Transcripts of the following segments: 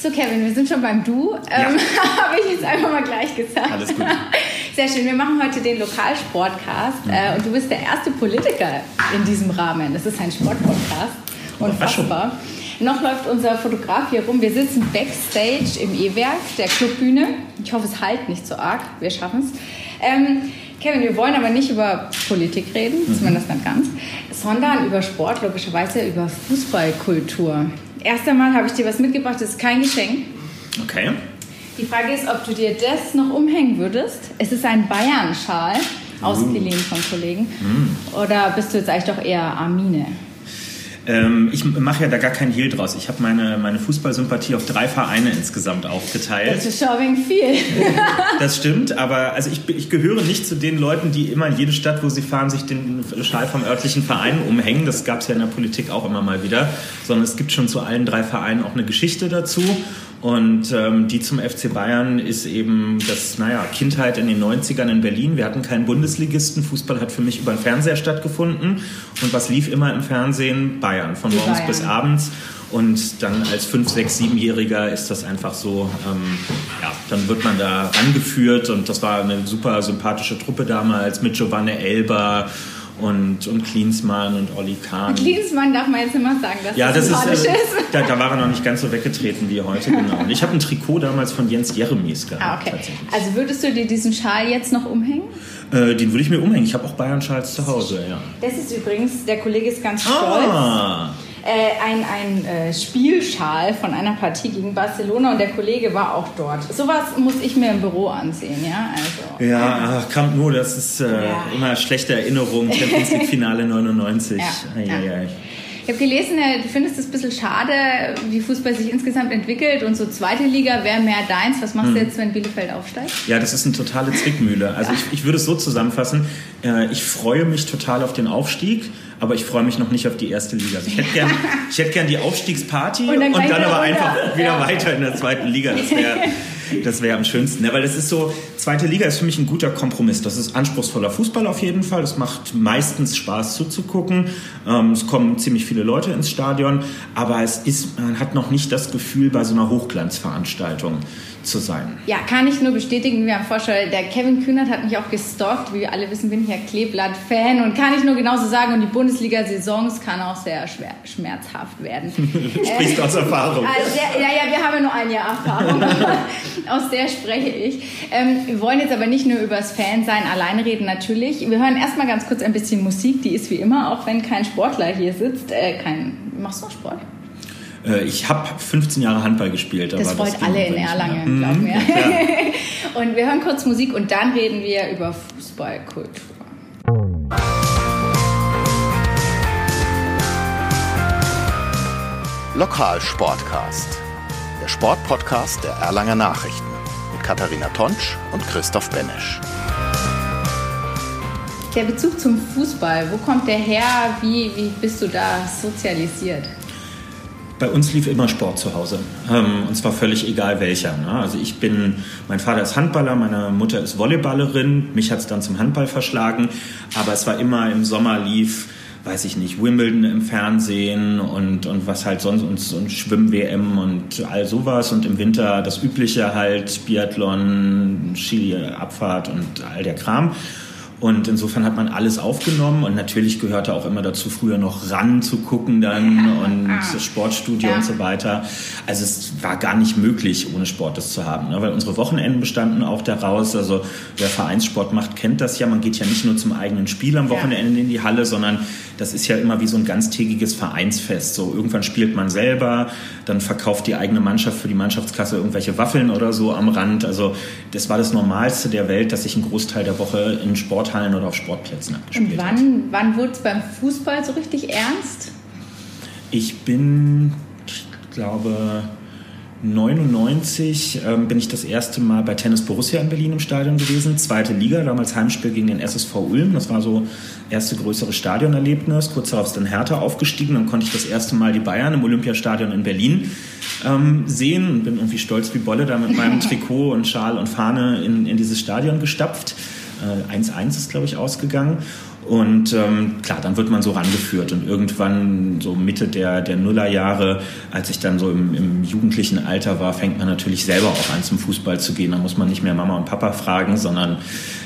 So, Kevin, wir sind schon beim Du. Ja. Ähm, Habe ich jetzt einfach mal gleich gesagt. Alles gut. Sehr schön. Wir machen heute den Lokalsportcast Mhm. äh, und du bist der erste Politiker in diesem Rahmen. Das ist ein Sportpodcast. Unfassbar. Noch läuft unser Fotograf hier rum. Wir sitzen backstage im E-Werk, der Clubbühne. Ich hoffe, es halt nicht so arg. Wir schaffen es. Ähm, Kevin, wir wollen aber nicht über Politik reden, Mhm. zumindest nicht ganz, sondern über Sport, logischerweise über Fußballkultur. Erst einmal habe ich dir was mitgebracht, das ist kein Geschenk. Okay. Die Frage ist, ob du dir das noch umhängen würdest. Es ist ein Bayern-Schal, ausgeliehen von Kollegen. Oder bist du jetzt eigentlich doch eher Armine? Ähm, ich mache ja da gar keinen Hehl draus. Ich habe meine, meine Fußballsympathie auf drei Vereine insgesamt aufgeteilt. Das ist schon viel. Das stimmt, aber also ich, ich gehöre nicht zu den Leuten, die immer in jede Stadt, wo sie fahren, sich den Schal vom örtlichen Verein umhängen. Das gab es ja in der Politik auch immer mal wieder. Sondern es gibt schon zu allen drei Vereinen auch eine Geschichte dazu. Und ähm, die zum FC Bayern ist eben das, naja, Kindheit in den 90ern in Berlin. Wir hatten keinen Bundesligisten. Fußball hat für mich über den Fernseher stattgefunden. Und was lief immer im Fernsehen? Bayern, von Die morgens Bayern. bis abends. Und dann als 5-, 6-, 7-Jähriger ist das einfach so, ähm, ja, dann wird man da angeführt und das war eine super sympathische Truppe damals mit Giovanni Elber und, und Klinsmann und Olli Kahn. Klinsmann darf man jetzt immer sagen, dass Ja, das das ist, äh, ist. da, da war er noch nicht ganz so weggetreten wie heute, genau. Und ich habe ein Trikot damals von Jens Jeremies gehabt. Ah, okay. Also würdest du dir diesen Schal jetzt noch umhängen? Äh, den würde ich mir umhängen. Ich habe auch Bayern-Schals zu Hause, ja. Das ist übrigens, der Kollege ist ganz stolz. Ah, Äh, ein ein äh, Spielschal von einer Partie gegen Barcelona und der Kollege war auch dort. Sowas muss ich mir im Büro ansehen, ja? Also, ja, ach, Camp Nou, das ist äh, Ja. immer schlechte Erinnerung. Champions League Finale 99. Ja, Ei, ja. ei. Ich habe gelesen, äh, du findest es ein bisschen schade, wie Fußball sich insgesamt entwickelt und so zweite Liga wäre mehr deins. Was Hm. machst du jetzt, wenn Bielefeld aufsteigt? Ja, das ist eine totale Zwickmühle. Also ich, ich würde es so zusammenfassen. Äh, ich freue mich total auf den Aufstieg, aber ich freue mich noch nicht auf die erste Liga. Also ich hätte gern, ich hätte gern die Aufstiegsparty Und und dann dann, gleich wieder aber runter. einfach wieder Ja. weiter in der zweiten Liga. Das wäre das wäre am schönsten. Ja, weil das ist so, zweite Liga ist für mich ein guter Kompromiss. Das ist anspruchsvoller Fußball auf jeden Fall. Es macht meistens Spaß zuzugucken. Ähm, es kommen ziemlich viele Leute ins Stadion, aber es ist, man hat noch nicht das Gefühl, bei so einer Hochglanzveranstaltung zu sein. Ja, kann ich nur bestätigen, wie am Vorschau. Der Kevin Kühnert hat mich auch gestalkt. Wie wir alle wissen, bin ich ja Kleeblatt-Fan und kann ich nur genauso sagen. Und die Bundesliga-Saisons kann auch sehr schwer, schmerzhaft werden. Du sprichst aus Erfahrung. Also ja, ja, wir haben ja nur ein Jahr Erfahrung. Aus der spreche ich. Ähm, wir wollen jetzt aber nicht nur über das Fansein alleine reden, natürlich. Wir hören erstmal ganz kurz ein bisschen Musik. Die ist wie immer, auch wenn kein Sportler hier sitzt. Äh, kein, machst du noch Sport? Äh, Ich habe 15 Jahre Handball gespielt. Aber Das freut ging alle in. Erlangen, Mhm, glaub mir. ja. Und wir hören kurz Musik und dann reden wir über Fußballkultur. Lokalsportcast. Der Sportpodcast der Erlanger Nachrichten. Mit Katharina Tonsch und Christoph Benesch. Der Bezug zum Fußball, wo kommt der her? Wie, wie bist du da sozialisiert? Bei uns lief immer Sport zu Hause. Ähm, Und zwar völlig egal welcher. ne? Also ich bin, mein Vater ist Handballer, meine Mutter ist Volleyballerin. Mich hat es dann zum Handball verschlagen. Aber es war immer im Sommer lief, weiß ich nicht, Wimbledon im Fernsehen und, und was halt sonst und, und Schwimm-WM und all sowas. Und im Winter das Übliche halt, Biathlon, Ski-Abfahrt und all der Kram. Und insofern hat man alles aufgenommen und natürlich gehörte auch immer dazu, früher noch ran zu gucken dann und das Sportstudio Ja. und so weiter. Also es war gar nicht möglich, ohne Sport das zu haben, ne? weil unsere Wochenenden bestanden auch daraus. Also wer Vereinssport macht, kennt das ja. Man geht ja nicht nur zum eigenen Spiel am Ja. Wochenende in die Halle, sondern das ist ja immer wie so ein ganztägiges Vereinsfest. So irgendwann spielt man selber, dann verkauft die eigene Mannschaft für die Mannschaftskasse irgendwelche Waffeln oder so am Rand. Also das war das Normalste der Welt, dass sich ein Großteil der Woche in Sporthallen oder auf Sportplätzen Und abgespielt hat. wann, wann wurde es beim Fußball so richtig ernst? Ich bin, ich glaube, 99 ähm, bin ich das erste Mal bei Tennis Borussia in Berlin im Stadion gewesen. Zweite Liga, damals Heimspiel gegen den SSV Ulm. Das war so erste größere Stadionerlebnis. Kurz darauf ist dann Hertha aufgestiegen. Dann konnte ich das erste Mal die Bayern im Olympiastadion in Berlin ähm, sehen und bin irgendwie stolz wie Bolle da mit meinem Trikot und Schal und Fahne in, in dieses Stadion gestapft. Äh, 1-1 ist, glaube ich, ausgegangen. Und ähm, klar, dann wird man so rangeführt. Und irgendwann, so Mitte der, der Nullerjahre, als ich dann so im, im jugendlichen Alter war, fängt man natürlich selber auch an, zum Fußball zu gehen. Da muss man nicht mehr Mama und Papa fragen, sondern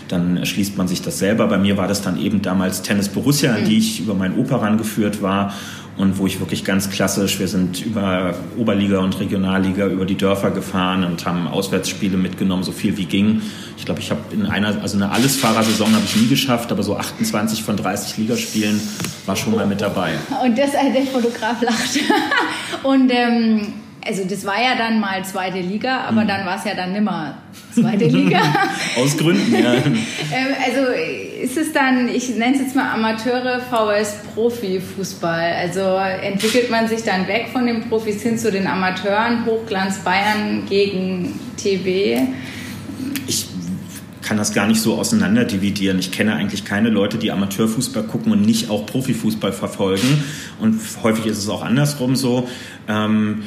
dann erschließt man sich das selber. Bei mir war das dann eben damals Tennis Borussia, an die ich über meinen Opa rangeführt war und wo ich wirklich ganz klassisch, wir sind über Oberliga und Regionalliga über die Dörfer gefahren und haben Auswärtsspiele mitgenommen, so viel wie ging. Ich glaube, ich habe in einer, also eine Allesfahrersaison habe ich nie geschafft, aber so 28 von 30 Ligaspielen war schon mal mit dabei. Und das, äh, der Fotograf lacht. und ähm, also das war ja dann mal zweite Liga, aber mhm. dann war es ja dann nimmer zweite Liga. Aus Gründen, ja. ähm, also ist es dann, ich nenne es jetzt mal Amateure VS Profifußball. Also entwickelt man sich dann weg von den Profis hin zu den Amateuren, Hochglanz Bayern gegen TB? Ich kann das gar nicht so auseinander dividieren. Ich kenne eigentlich keine Leute, die Amateurfußball gucken und nicht auch Profifußball verfolgen. Und häufig ist es auch andersrum so. Ähm,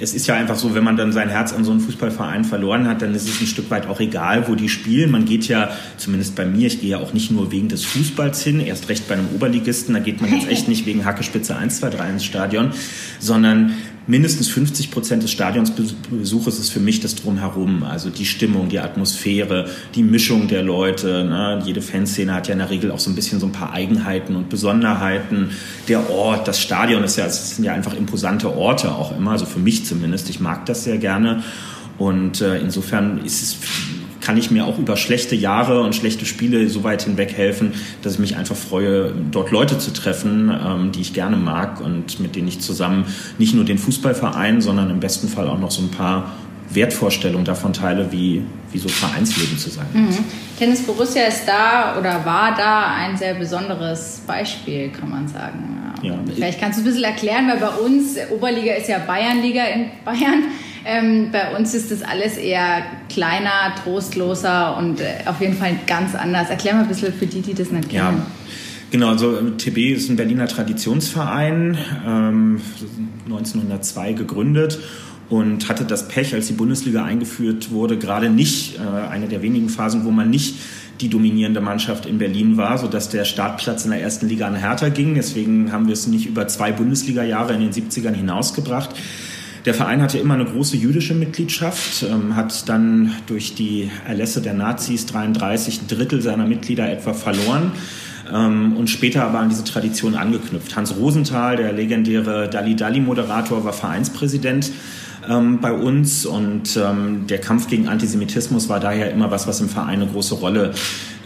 es ist ja einfach so, wenn man dann sein Herz an so einen Fußballverein verloren hat, dann ist es ein Stück weit auch egal, wo die spielen. Man geht ja, zumindest bei mir, ich gehe ja auch nicht nur wegen des Fußballs hin, erst recht bei einem Oberligisten, da geht man jetzt echt nicht wegen Hackespitze 1, 2, 3 ins Stadion, sondern mindestens 50 Prozent des Stadionsbesuches ist für mich das Drumherum. Also die Stimmung, die Atmosphäre, die Mischung der Leute. Ne? Jede Fanszene hat ja in der Regel auch so ein bisschen so ein paar Eigenheiten und Besonderheiten. Der Ort, das Stadion ist ja, es sind ja einfach imposante Orte auch immer. Also für mich zumindest. Ich mag das sehr gerne. Und äh, insofern ist es kann ich mir auch über schlechte Jahre und schlechte Spiele so weit hinweg helfen, dass ich mich einfach freue, dort Leute zu treffen, ähm, die ich gerne mag und mit denen ich zusammen nicht nur den Fußballverein, sondern im besten Fall auch noch so ein paar Wertvorstellungen davon teile, wie, wie so Vereinsleben zu sein mhm. Tennis Borussia ist da oder war da ein sehr besonderes Beispiel, kann man sagen. Ja. Ja. Vielleicht kannst du ein bisschen erklären, weil bei uns, Oberliga ist ja Bayernliga in Bayern. Ähm, bei uns ist das alles eher kleiner, trostloser und äh, auf jeden Fall ganz anders. Erklär mal ein bisschen für die, die das nicht kennen. Ja. Genau, also TB ist ein Berliner Traditionsverein, ähm, 1902 gegründet und hatte das Pech, als die Bundesliga eingeführt wurde, gerade nicht äh, eine der wenigen Phasen, wo man nicht die dominierende Mannschaft in Berlin war, sodass der Startplatz in der ersten Liga an Hertha ging. Deswegen haben wir es nicht über zwei Bundesliga-Jahre in den 70ern hinausgebracht. Der Verein hatte immer eine große jüdische Mitgliedschaft, ähm, hat dann durch die Erlässe der Nazis 33 ein Drittel seiner Mitglieder etwa verloren ähm, und später aber an diese Tradition angeknüpft. Hans Rosenthal, der legendäre Dali Dali Moderator, war Vereinspräsident ähm, bei uns und ähm, der Kampf gegen Antisemitismus war daher immer was, was im Verein eine große Rolle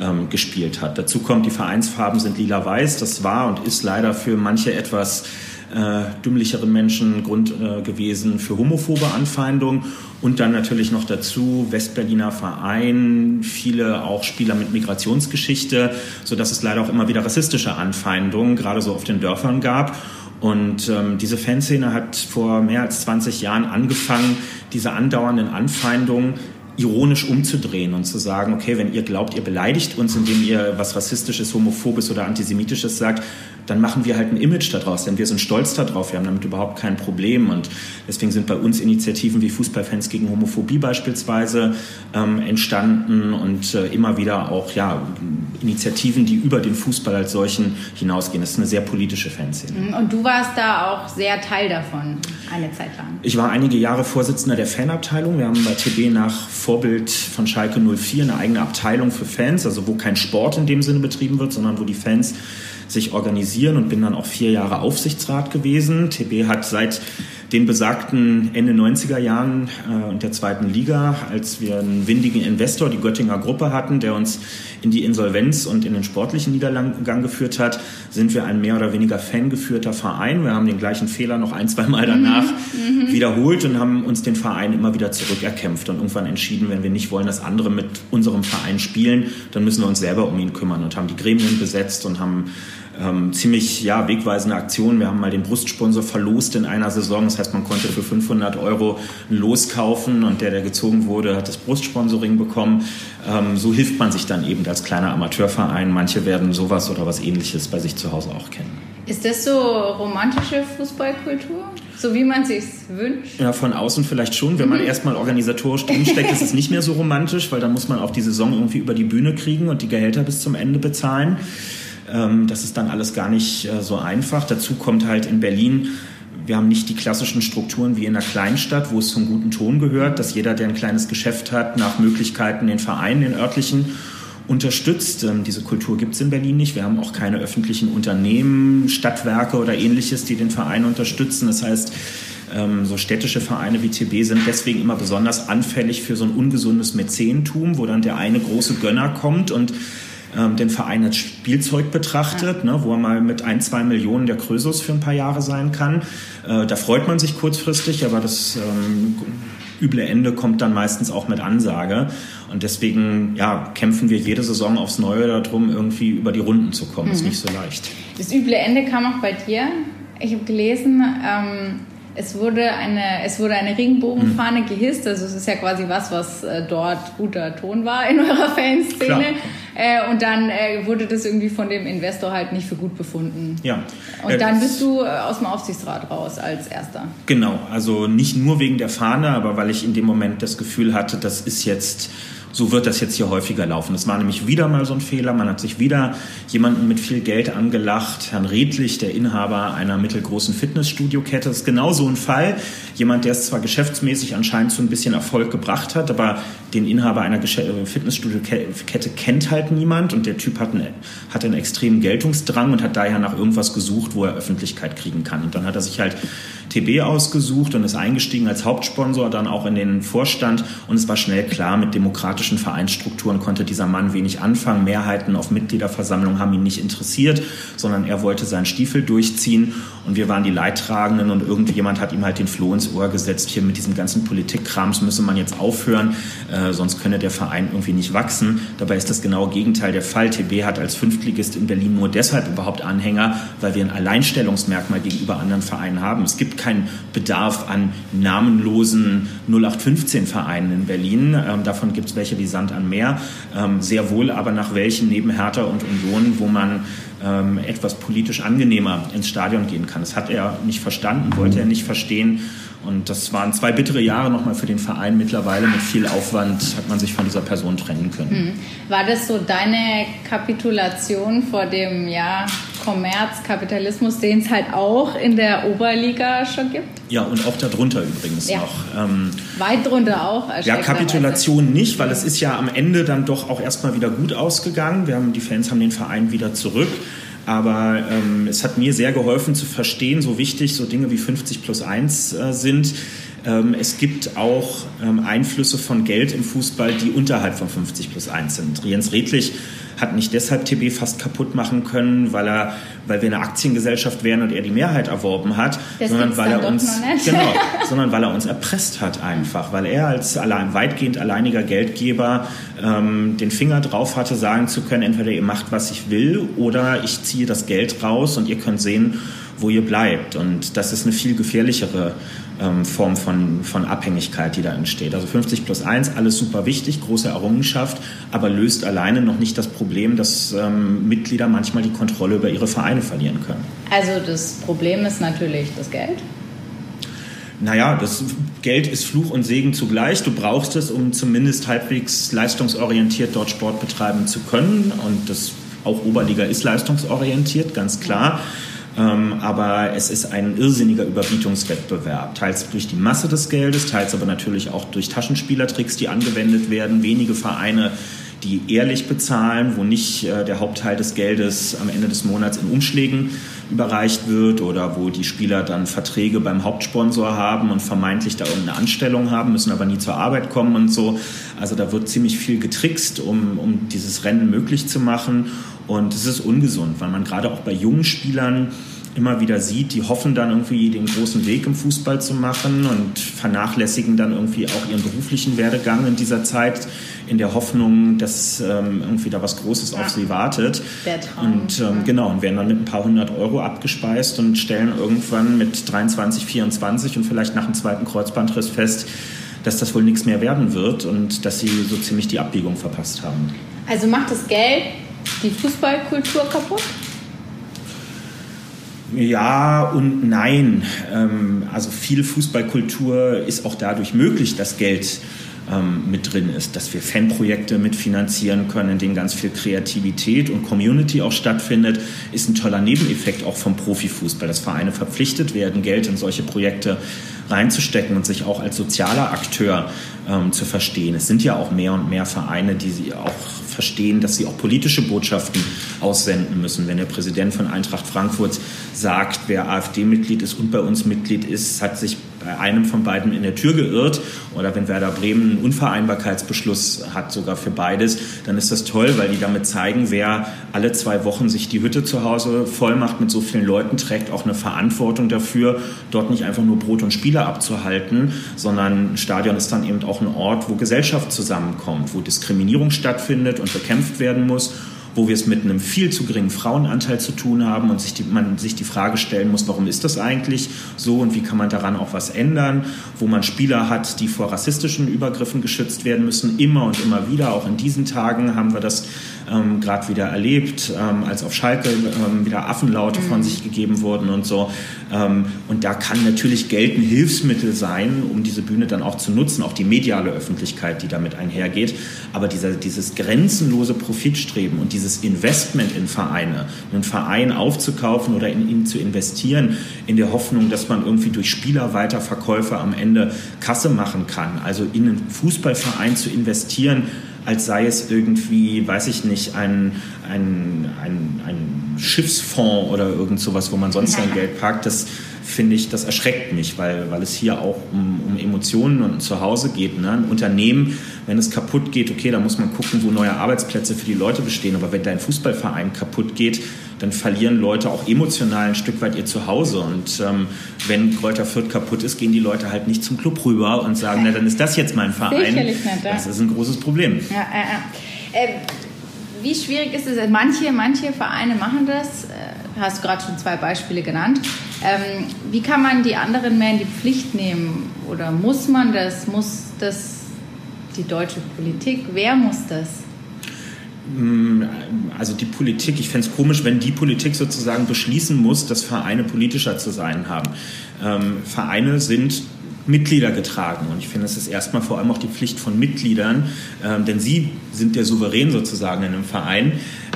ähm, gespielt hat. Dazu kommt, die Vereinsfarben sind lila-weiß. Das war und ist leider für manche etwas äh, dümmlicheren Menschen Grund äh, gewesen für homophobe Anfeindungen. Und dann natürlich noch dazu Westberliner Verein, viele auch Spieler mit Migrationsgeschichte, sodass es leider auch immer wieder rassistische Anfeindungen, gerade so auf den Dörfern gab. Und ähm, diese Fanszene hat vor mehr als 20 Jahren angefangen, diese andauernden Anfeindungen ironisch umzudrehen und zu sagen, okay, wenn ihr glaubt, ihr beleidigt uns, indem ihr was Rassistisches, Homophobes oder Antisemitisches sagt, dann machen wir halt ein Image daraus, denn wir sind stolz darauf, wir haben damit überhaupt kein Problem und deswegen sind bei uns Initiativen wie Fußballfans gegen Homophobie beispielsweise ähm, entstanden und äh, immer wieder auch ja, Initiativen, die über den Fußball als solchen hinausgehen. Das ist eine sehr politische Fanszene. Mhm, und du warst da auch sehr Teil davon, eine Zeit lang. Ich war einige Jahre Vorsitzender der Fanabteilung. Wir haben bei TB nach Vorbild von Schalke 04 eine eigene Abteilung für Fans, also wo kein Sport in dem Sinne betrieben wird, sondern wo die Fans sich organisieren und bin dann auch vier Jahre Aufsichtsrat gewesen. TB hat seit den besagten Ende 90er Jahren äh, und der zweiten Liga, als wir einen windigen Investor, die Göttinger Gruppe hatten, der uns in die Insolvenz und in den sportlichen Niedergang geführt hat, sind wir ein mehr oder weniger fangeführter Verein. Wir haben den gleichen Fehler noch ein, zwei Mal danach mhm. mhm. wiederholt und haben uns den Verein immer wieder zurückerkämpft und irgendwann entschieden, wenn wir nicht wollen, dass andere mit unserem Verein spielen, dann müssen wir uns selber um ihn kümmern und haben die Gremien besetzt und haben ähm, ziemlich ja, wegweisende Aktion. Wir haben mal den Brustsponsor verlost in einer Saison. Das heißt, man konnte für 500 Euro ein Los kaufen und der, der gezogen wurde, hat das Brustsponsoring bekommen. Ähm, so hilft man sich dann eben als kleiner Amateurverein. Manche werden sowas oder was ähnliches bei sich zu Hause auch kennen. Ist das so romantische Fußballkultur? So wie man sich wünscht? Ja, von außen vielleicht schon. Wenn man mhm. erstmal organisatorisch drinsteckt, ist es nicht mehr so romantisch, weil dann muss man auch die Saison irgendwie über die Bühne kriegen und die Gehälter bis zum Ende bezahlen. Ähm, das ist dann alles gar nicht äh, so einfach. Dazu kommt halt in Berlin wir haben nicht die klassischen Strukturen wie in einer Kleinstadt, wo es zum guten Ton gehört, dass jeder, der ein kleines Geschäft hat, nach Möglichkeiten den Verein, den örtlichen, unterstützt. Ähm, diese Kultur gibt es in Berlin nicht. Wir haben auch keine öffentlichen Unternehmen, Stadtwerke oder ähnliches, die den Verein unterstützen. Das heißt, ähm, so städtische Vereine wie TB sind deswegen immer besonders anfällig für so ein ungesundes Mäzentum, wo dann der eine große Gönner kommt und ähm, den Verein als Spielzeug betrachtet, ne, wo er mal mit ein, zwei Millionen der Krösus für ein paar Jahre sein kann. Äh, da freut man sich kurzfristig, aber das ähm, üble Ende kommt dann meistens auch mit Ansage. Und deswegen ja, kämpfen wir jede Saison aufs Neue darum, irgendwie über die Runden zu kommen. Mhm. Ist nicht so leicht. Das üble Ende kam auch bei dir. Ich habe gelesen, ähm, es wurde eine, es wurde eine Regenbogenfahne mhm. gehisst. Also es ist ja quasi was, was äh, dort guter Ton war in eurer Fanszene. Äh, und dann äh, wurde das irgendwie von dem Investor halt nicht für gut befunden. Ja. Und dann bist du äh, aus dem Aufsichtsrat raus als Erster. Genau. Also nicht nur wegen der Fahne, aber weil ich in dem Moment das Gefühl hatte, das ist jetzt so wird das jetzt hier häufiger laufen. Es war nämlich wieder mal so ein Fehler. Man hat sich wieder jemanden mit viel Geld angelacht. Herrn Redlich, der Inhaber einer mittelgroßen Fitnessstudio-Kette, ist genau so ein Fall. Jemand, der es zwar geschäftsmäßig anscheinend so ein bisschen Erfolg gebracht hat, aber den Inhaber einer äh, Fitnessstudio-Kette kennt halt niemand und der Typ hat einen, hat einen extremen Geltungsdrang und hat daher nach irgendwas gesucht, wo er Öffentlichkeit kriegen kann. Und dann hat er sich halt TB ausgesucht und ist eingestiegen als Hauptsponsor, dann auch in den Vorstand und es war schnell klar, mit demokratischen Vereinsstrukturen konnte dieser Mann wenig anfangen. Mehrheiten auf Mitgliederversammlungen haben ihn nicht interessiert, sondern er wollte seinen Stiefel durchziehen und wir waren die Leidtragenden und irgendjemand hat ihm halt den Floh ins Ohr gesetzt, hier mit diesem ganzen Politikkrams müsse man jetzt aufhören, äh, sonst könne der Verein irgendwie nicht wachsen. Dabei ist das genaue Gegenteil der Fall. TB hat als Fünftligist in Berlin nur deshalb überhaupt Anhänger, weil wir ein Alleinstellungsmerkmal gegenüber anderen Vereinen haben. Es gibt keinen Bedarf an namenlosen 0815-Vereinen in Berlin. Ähm, davon gibt es welche wie Sand an Meer. Ähm, sehr wohl aber nach welchen neben Hertha und Union, wo man ähm, etwas politisch angenehmer ins Stadion gehen kann. Das hat er nicht verstanden, wollte er nicht verstehen. Und das waren zwei bittere Jahre nochmal für den Verein. Mittlerweile mit viel Aufwand hat man sich von dieser Person trennen können. Hm. War das so deine Kapitulation vor dem ja, Kommerz, Kapitalismus, den es halt auch in der Oberliga schon gibt? Ja, und auch darunter übrigens ja. noch. Ähm, Weit drunter auch. Ja, Kapitulation nicht, weil es ist ja am Ende dann doch auch erstmal wieder gut ausgegangen. Wir haben, die Fans haben den Verein wieder zurück. Aber ähm, es hat mir sehr geholfen zu verstehen, so wichtig so Dinge wie 50 plus 1 äh, sind. Ähm, es gibt auch ähm, Einflüsse von Geld im Fußball, die unterhalb von 50 plus 1 sind. Jens Redlich hat nicht deshalb TB fast kaputt machen können, weil er, weil wir eine Aktiengesellschaft wären und er die Mehrheit erworben hat, das sondern weil er uns, genau, sondern weil er uns erpresst hat einfach, weil er als allein, weitgehend alleiniger Geldgeber ähm, den Finger drauf hatte, sagen zu können, entweder ihr macht, was ich will, oder ich ziehe das Geld raus und ihr könnt sehen, wo ihr bleibt. Und das ist eine viel gefährlichere ähm, Form von, von Abhängigkeit, die da entsteht. Also 50 plus 1, alles super wichtig, große Errungenschaft, aber löst alleine noch nicht das Problem, dass ähm, Mitglieder manchmal die Kontrolle über ihre Vereine verlieren können. Also das Problem ist natürlich das Geld? Naja, das Geld ist Fluch und Segen zugleich. Du brauchst es, um zumindest halbwegs leistungsorientiert dort Sport betreiben zu können. Und das auch Oberliga ist leistungsorientiert, ganz klar. Ähm, aber es ist ein irrsinniger Überbietungswettbewerb, teils durch die Masse des Geldes, teils aber natürlich auch durch Taschenspielertricks, die angewendet werden. Wenige Vereine, die ehrlich bezahlen, wo nicht äh, der Hauptteil des Geldes am Ende des Monats in Umschlägen überreicht wird oder wo die Spieler dann Verträge beim Hauptsponsor haben und vermeintlich da irgendeine Anstellung haben, müssen aber nie zur Arbeit kommen und so. Also da wird ziemlich viel getrickst, um, um dieses Rennen möglich zu machen. Und es ist ungesund, weil man gerade auch bei jungen Spielern immer wieder sieht, die hoffen dann irgendwie den großen Weg im Fußball zu machen und vernachlässigen dann irgendwie auch ihren beruflichen Werdegang in dieser Zeit in der Hoffnung, dass ähm, irgendwie da was Großes ja. auf sie wartet. Und ähm, genau, und werden dann mit ein paar hundert Euro abgespeist und stellen irgendwann mit 23, 24 und vielleicht nach dem zweiten Kreuzbandriss fest, dass das wohl nichts mehr werden wird und dass sie so ziemlich die Abbiegung verpasst haben. Also macht das Geld die Fußballkultur kaputt? Ja und nein. Ähm, also viel Fußballkultur ist auch dadurch möglich, dass Geld ähm, mit drin ist, dass wir Fanprojekte mitfinanzieren können, in denen ganz viel Kreativität und Community auch stattfindet, ist ein toller Nebeneffekt auch vom Profifußball, dass Vereine verpflichtet werden, Geld in solche Projekte reinzustecken und sich auch als sozialer Akteur ähm, zu verstehen. Es sind ja auch mehr und mehr Vereine, die sie auch verstehen, dass sie auch politische Botschaften aussenden müssen. Wenn der Präsident von Eintracht Frankfurt sagt, wer AfD-Mitglied ist und bei uns Mitglied ist, hat sich bei einem von beiden in der Tür geirrt. Oder wenn Werder Bremen einen Unvereinbarkeitsbeschluss hat, sogar für beides, dann ist das toll, weil die damit zeigen, wer alle zwei Wochen sich die Hütte zu Hause voll macht mit so vielen Leuten, trägt auch eine Verantwortung dafür, dort nicht einfach nur Brot und Spieler abzuhalten, sondern ein Stadion ist dann eben auch ein Ort, wo Gesellschaft zusammenkommt, wo Diskriminierung stattfindet und bekämpft werden muss wo wir es mit einem viel zu geringen Frauenanteil zu tun haben und sich die, man sich die Frage stellen muss, warum ist das eigentlich so und wie kann man daran auch was ändern, wo man Spieler hat, die vor rassistischen Übergriffen geschützt werden müssen, immer und immer wieder. Auch in diesen Tagen haben wir das ähm, gerade wieder erlebt, ähm, als auf Schalke ähm, wieder Affenlaute mhm. von sich gegeben wurden und so. Ähm, und da kann natürlich Geld ein Hilfsmittel sein, um diese Bühne dann auch zu nutzen, auch die mediale Öffentlichkeit, die damit einhergeht. Aber dieser, dieses grenzenlose Profitstreben und dieses Investment in Vereine, einen Verein aufzukaufen oder in ihn zu investieren, in der Hoffnung, dass man irgendwie durch Spielerweiterverkäufe am Ende Kasse machen kann, also in einen Fußballverein zu investieren, als sei es irgendwie, weiß ich nicht, ein, ein, ein, ein Schiffsfonds oder irgend sowas, wo man sonst sein Geld parkt. Das finde ich, das erschreckt mich, weil, weil es hier auch um, um Emotionen und Zuhause geht. Ne? Ein Unternehmen, wenn es kaputt geht, okay, da muss man gucken, wo neue Arbeitsplätze für die Leute bestehen. Aber wenn dein Fußballverein kaputt geht, dann verlieren Leute auch emotional ein Stück weit ihr Zuhause. Und ähm, wenn Kräuter Fürth kaputt ist, gehen die Leute halt nicht zum Club rüber und sagen, na dann ist das jetzt mein Verein. Sicherlich nicht, ja. Das ist ein großes Problem. Ja, ja, äh, wie schwierig ist es? Manche, manche Vereine machen das. Äh, hast gerade schon zwei Beispiele genannt. Ähm, wie kann man die anderen mehr in die Pflicht nehmen? Oder muss man das? Muss das die deutsche Politik? Wer muss das? Mm, also die Politik, ich fände es komisch, wenn die Politik sozusagen beschließen muss, dass Vereine politischer zu sein haben. Ähm, Vereine sind Mitglieder getragen. Und ich finde, es ist erstmal vor allem auch die Pflicht von Mitgliedern, ähm, denn sie sind der Souverän sozusagen in einem Verein,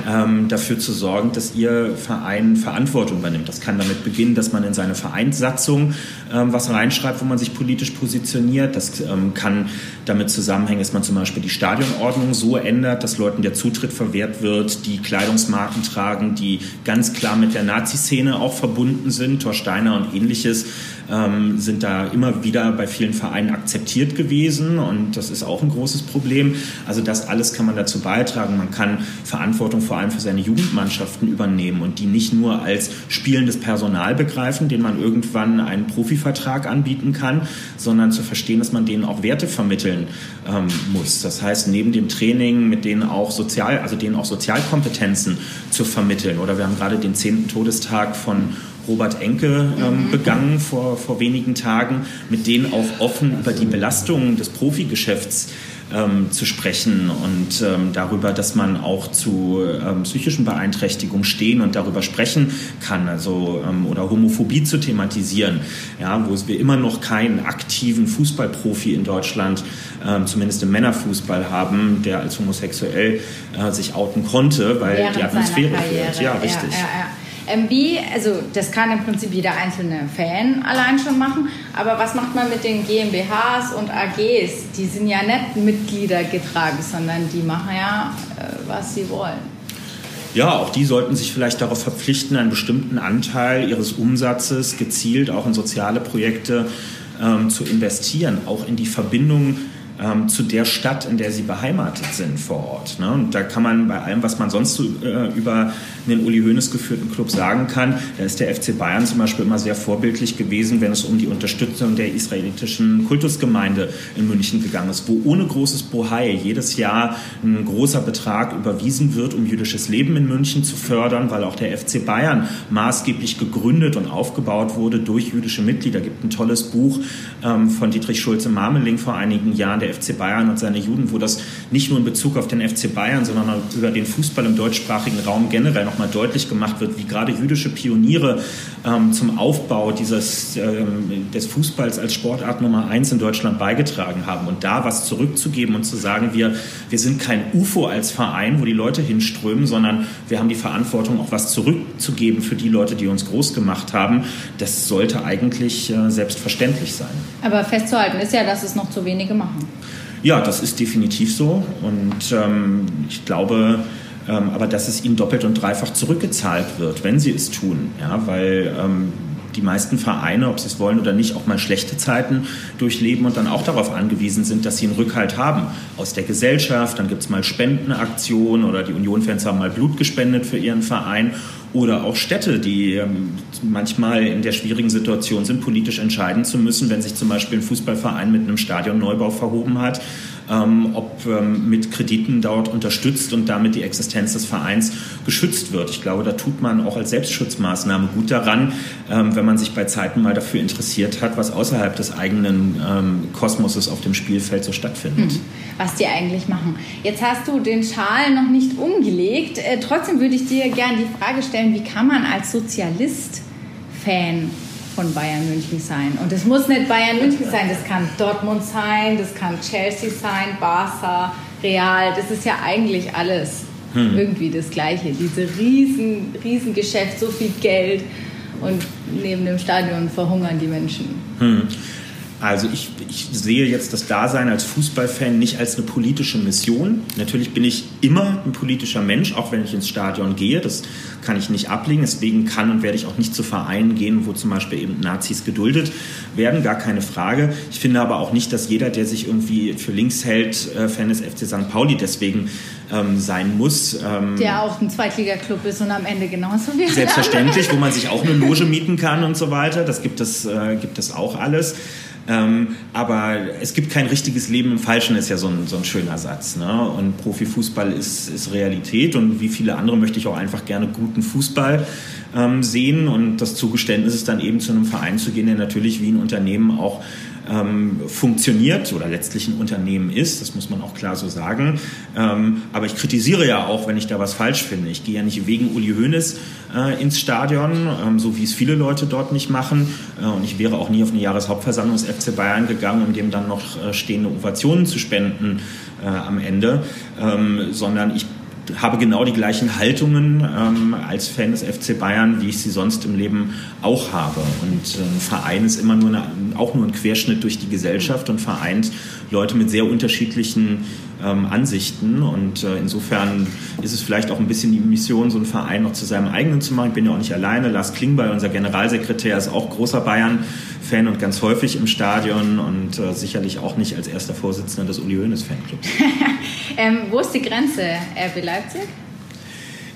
ähm, dafür zu sorgen, dass ihr Verein Verantwortung übernimmt. Das kann damit beginnen, dass man in seine Vereinssatzung ähm, was reinschreibt, wo man sich politisch positioniert. Das ähm, kann damit zusammenhängen, dass man zum Beispiel die Stadionordnung so ändert, dass Leuten der Zutritt verwehrt wird, die Kleidungsmarken tragen, die ganz klar mit der Nazi-Szene auch verbunden sind. Thorsteiner und ähnliches ähm, sind da immer wieder bei vielen Vereinen akzeptiert gewesen und das ist auch ein großes Problem. Also das alles kann man dazu beitragen. Man kann Verantwortung vor allem für seine Jugendmannschaften übernehmen und die nicht nur als spielendes Personal begreifen, den man irgendwann einen Profivertrag anbieten kann, sondern zu verstehen, dass man denen auch Werte vermitteln ähm, muss. Das heißt, neben dem Training mit denen auch sozial, also denen auch Sozialkompetenzen zu vermitteln. Oder wir haben gerade den zehnten Todestag von Robert Enke ähm, mhm. begangen vor, vor wenigen Tagen, mit denen auch offen über die Belastungen des Profigeschäfts ähm, zu sprechen und ähm, darüber, dass man auch zu ähm, psychischen Beeinträchtigungen stehen und darüber sprechen kann, also ähm, oder Homophobie zu thematisieren, ja, wo wir immer noch keinen aktiven Fußballprofi in Deutschland, ähm, zumindest im Männerfußball haben, der als homosexuell äh, sich outen konnte, weil Während die Atmosphäre fehlt. Ja, richtig. Ja, ja, wie, also das kann im Prinzip jeder einzelne Fan allein schon machen, aber was macht man mit den GmbHs und AGs? Die sind ja nicht Mitglieder getragen, sondern die machen ja, äh, was sie wollen. Ja, auch die sollten sich vielleicht darauf verpflichten, einen bestimmten Anteil ihres Umsatzes gezielt auch in soziale Projekte ähm, zu investieren, auch in die Verbindung ähm, zu der Stadt, in der sie beheimatet sind vor Ort. Ne? Und da kann man bei allem, was man sonst so, äh, über einen Uli Hoeneß geführten Club sagen kann, da ist der FC Bayern zum Beispiel immer sehr vorbildlich gewesen, wenn es um die Unterstützung der israelitischen Kultusgemeinde in München gegangen ist, wo ohne großes Bohai jedes Jahr ein großer Betrag überwiesen wird, um jüdisches Leben in München zu fördern, weil auch der FC Bayern maßgeblich gegründet und aufgebaut wurde durch jüdische Mitglieder. Es gibt ein tolles Buch ähm, von Dietrich Schulze-Marmeling vor einigen Jahren, der FC Bayern und seine Juden, wo das nicht nur in Bezug auf den FC Bayern, sondern über den Fußball im deutschsprachigen Raum generell nochmal deutlich gemacht wird, wie gerade jüdische Pioniere ähm, zum Aufbau dieses, ähm, des Fußballs als Sportart Nummer eins in Deutschland beigetragen haben. Und da was zurückzugeben und zu sagen, wir, wir sind kein UFO als Verein, wo die Leute hinströmen, sondern wir haben die Verantwortung, auch was zurückzugeben für die Leute, die uns groß gemacht haben, das sollte eigentlich äh, selbstverständlich sein. Aber festzuhalten ist ja, dass es noch zu wenige machen. Ja, das ist definitiv so. Und ähm, ich glaube, ähm, aber dass es ihnen doppelt und dreifach zurückgezahlt wird, wenn sie es tun. Ja, weil ähm, die meisten Vereine, ob sie es wollen oder nicht, auch mal schlechte Zeiten durchleben und dann auch darauf angewiesen sind, dass sie einen Rückhalt haben aus der Gesellschaft. Dann gibt es mal Spendenaktionen oder die Union-Fans haben mal Blut gespendet für ihren Verein oder auch Städte, die ähm, manchmal in der schwierigen Situation sind, politisch entscheiden zu müssen, wenn sich zum Beispiel ein Fußballverein mit einem Stadionneubau verhoben hat ähm, ob ähm, mit Krediten dort unterstützt und damit die Existenz des Vereins geschützt wird. Ich glaube, da tut man auch als Selbstschutzmaßnahme gut daran, ähm, wenn man sich bei Zeiten mal dafür interessiert hat, was außerhalb des eigenen ähm, Kosmoses auf dem Spielfeld so stattfindet. Mhm. Was die eigentlich machen. Jetzt hast du den Schal noch nicht umgelegt. Äh, trotzdem würde ich dir gerne die Frage stellen, wie kann man als Sozialist Fan von Bayern München sein. Und es muss nicht Bayern München sein, das kann Dortmund sein, das kann Chelsea sein, Barca, Real. Das ist ja eigentlich alles hm. irgendwie das Gleiche. Diese riesen, riesen Geschäft, so viel Geld und neben dem Stadion verhungern die Menschen. Hm. Also ich, ich sehe jetzt das Dasein als Fußballfan nicht als eine politische Mission. Natürlich bin ich immer ein politischer Mensch, auch wenn ich ins Stadion gehe. Das kann ich nicht ablegen. Deswegen kann und werde ich auch nicht zu Vereinen gehen, wo zum Beispiel eben Nazis geduldet werden. Gar keine Frage. Ich finde aber auch nicht, dass jeder, der sich irgendwie für links hält, äh, Fan des FC St. Pauli deswegen ähm, sein muss. Ähm, der auch ein Zweitliga-Club ist und am Ende genauso wie Selbstverständlich, wo man sich auch eine Loge mieten kann und so weiter. Das gibt es, äh, gibt es auch alles. Ähm, aber es gibt kein richtiges Leben im Falschen, ist ja so ein, so ein schöner Satz. Ne? Und Profifußball ist, ist Realität und wie viele andere möchte ich auch einfach gerne guten Fußball ähm, sehen. Und das Zugeständnis ist dann eben zu einem Verein zu gehen, der natürlich wie ein Unternehmen auch ähm, funktioniert oder letztlich ein Unternehmen ist, das muss man auch klar so sagen. Ähm, aber ich kritisiere ja auch, wenn ich da was falsch finde. Ich gehe ja nicht wegen Uli Hoeneß äh, ins Stadion, ähm, so wie es viele Leute dort nicht machen. Äh, und ich wäre auch nie auf eine Jahreshauptversammlung des FC Bayern gegangen, um dem dann noch äh, stehende Ovationen zu spenden äh, am Ende, ähm, sondern ich habe genau die gleichen Haltungen ähm, als Fan des FC Bayern, wie ich sie sonst im Leben auch habe. Und ein Verein ist immer nur eine, auch nur ein Querschnitt durch die Gesellschaft und vereint Leute mit sehr unterschiedlichen ähm, Ansichten. Und äh, insofern ist es vielleicht auch ein bisschen die Mission, so einen Verein noch zu seinem eigenen zu machen. Ich bin ja auch nicht alleine. Lars Klingbeil, unser Generalsekretär, ist auch großer Bayern-Fan und ganz häufig im Stadion und äh, sicherlich auch nicht als erster Vorsitzender des Uli Hoeneß Fanclubs. ähm, wo ist die Grenze, RB Leipzig?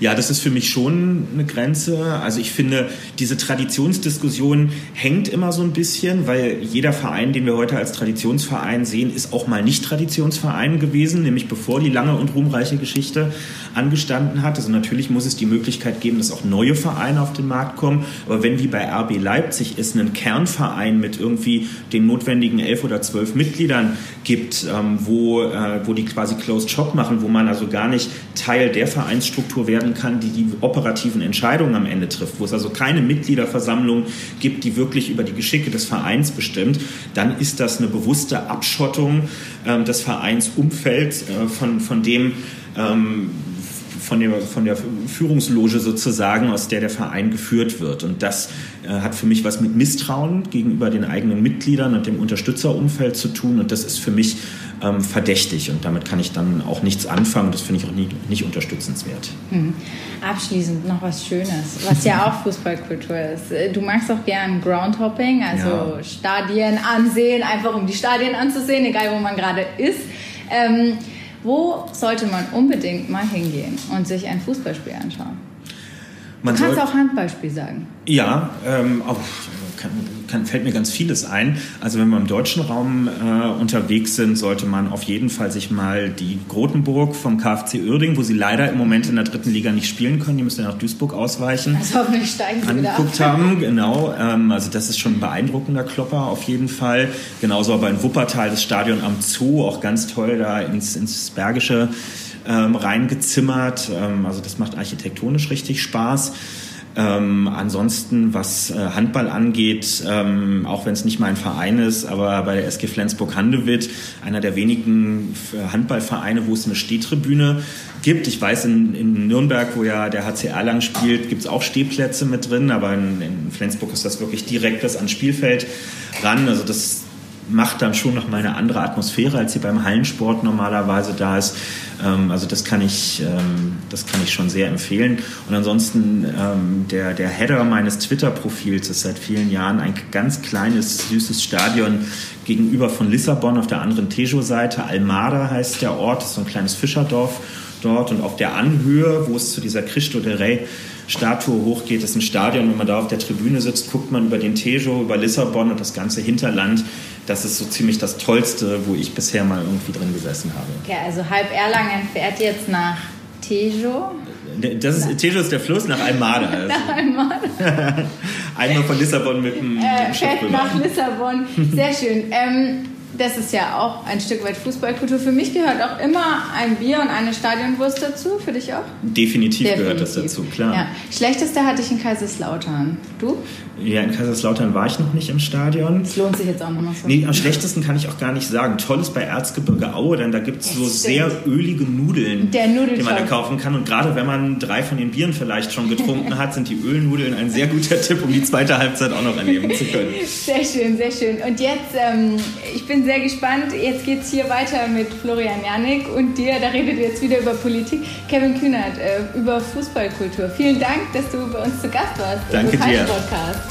Ja, das ist für mich schon eine Grenze. Also ich finde, diese Traditionsdiskussion hängt immer so ein bisschen, weil jeder Verein, den wir heute als Traditionsverein sehen, ist auch mal nicht Traditionsverein gewesen, nämlich bevor die lange und ruhmreiche Geschichte angestanden hat. Also natürlich muss es die Möglichkeit geben, dass auch neue Vereine auf den Markt kommen. Aber wenn wie bei RB Leipzig es einen Kernverein mit irgendwie den notwendigen elf oder zwölf Mitgliedern gibt, ähm, wo, äh, wo die quasi Closed Shop machen, wo man also gar nicht Teil der Vereinsstruktur werden kann, die die operativen Entscheidungen am Ende trifft, wo es also keine Mitgliederversammlung gibt, die wirklich über die Geschicke des Vereins bestimmt, dann ist das eine bewusste Abschottung äh, des Vereinsumfelds äh, von, von dem, ähm, von der, von der Führungsloge sozusagen, aus der der Verein geführt wird. Und das äh, hat für mich was mit Misstrauen gegenüber den eigenen Mitgliedern und dem Unterstützerumfeld zu tun. Und das ist für mich ähm, verdächtig und damit kann ich dann auch nichts anfangen. Das finde ich auch nie, nicht unterstützenswert. Mhm. Abschließend noch was Schönes, was ja auch Fußballkultur ist. Äh, du magst auch gern Groundhopping, also ja. Stadien ansehen, einfach um die Stadien anzusehen, egal wo man gerade ist. Ähm, wo sollte man unbedingt mal hingehen und sich ein Fußballspiel anschauen? Man du kannst auch Handballspiel sagen. Ja, ähm, auch kann, kann, fällt mir ganz vieles ein. Also wenn wir im deutschen Raum äh, unterwegs sind, sollte man auf jeden Fall sich mal die Grotenburg vom KfC Uerding, wo sie leider im Moment in der dritten Liga nicht spielen können, die müssen ja nach Duisburg ausweichen. Also hoffentlich steigen sie angeguckt wieder ab. haben. Genau, ähm, also das ist schon ein beeindruckender Klopper auf jeden Fall. Genauso aber in Wuppertal das Stadion am Zoo, auch ganz toll da ins, ins Bergische ähm, reingezimmert. Ähm, also das macht architektonisch richtig Spaß. Ähm, ansonsten, was äh, Handball angeht, ähm, auch wenn es nicht mein Verein ist, aber bei der SG Flensburg-Handewitt, einer der wenigen Handballvereine, wo es eine Stehtribüne gibt. Ich weiß, in, in Nürnberg, wo ja der HC Erlangen spielt, gibt es auch Stehplätze mit drin, aber in, in Flensburg ist das wirklich direkt das ans Spielfeld ran. Also das macht dann schon noch mal eine andere Atmosphäre, als sie beim Hallensport normalerweise da ist. Ähm, also das kann ich, ähm, das kann ich schon sehr empfehlen. Und ansonsten ähm, der, der Header meines Twitter-Profils ist seit vielen Jahren ein ganz kleines, süßes Stadion gegenüber von Lissabon auf der anderen Tejo-Seite. Almada heißt der Ort, ist so ein kleines Fischerdorf dort. Und auf der Anhöhe, wo es zu dieser Cristo del Rey Statue hochgeht, ist ein Stadion. Wenn man da auf der Tribüne sitzt, guckt man über den Tejo, über Lissabon und das ganze Hinterland das ist so ziemlich das Tollste, wo ich bisher mal irgendwie drin gesessen habe. Okay, also halb Erlangen fährt jetzt nach Tejo. Das ist, Tejo ist der Fluss nach Almada. Also. nach Almada. Einmal von Lissabon mit dem, äh, Fährt nach Lissabon. Sehr schön. Ähm, das ist ja auch ein Stück weit Fußballkultur. Für mich gehört auch immer ein Bier und eine Stadionwurst dazu. Für dich auch? Definitiv, Definitiv. gehört das dazu, klar. Ja. Schlechteste hatte ich in Kaiserslautern. Du? Ja, in Kaiserslautern war ich noch nicht im Stadion. Das lohnt sich jetzt auch nochmal so. Nee, am schlechtesten kann ich auch gar nicht sagen. Toll ist bei Erzgebirge Aue, denn da gibt es so sehr ölige Nudeln, die man da kaufen kann. Und gerade wenn man drei von den Bieren vielleicht schon getrunken hat, sind die Ölnudeln ein sehr guter Tipp, um die zweite Halbzeit auch noch erleben zu können. Sehr schön, sehr schön. Und jetzt, ähm, ich bin sehr gespannt. Jetzt geht es hier weiter mit Florian Janik und dir. Da redet ihr jetzt wieder über Politik. Kevin Kühnert, äh, über Fußballkultur. Vielen Dank, dass du bei uns zu Gast warst. Danke dir. Podcast.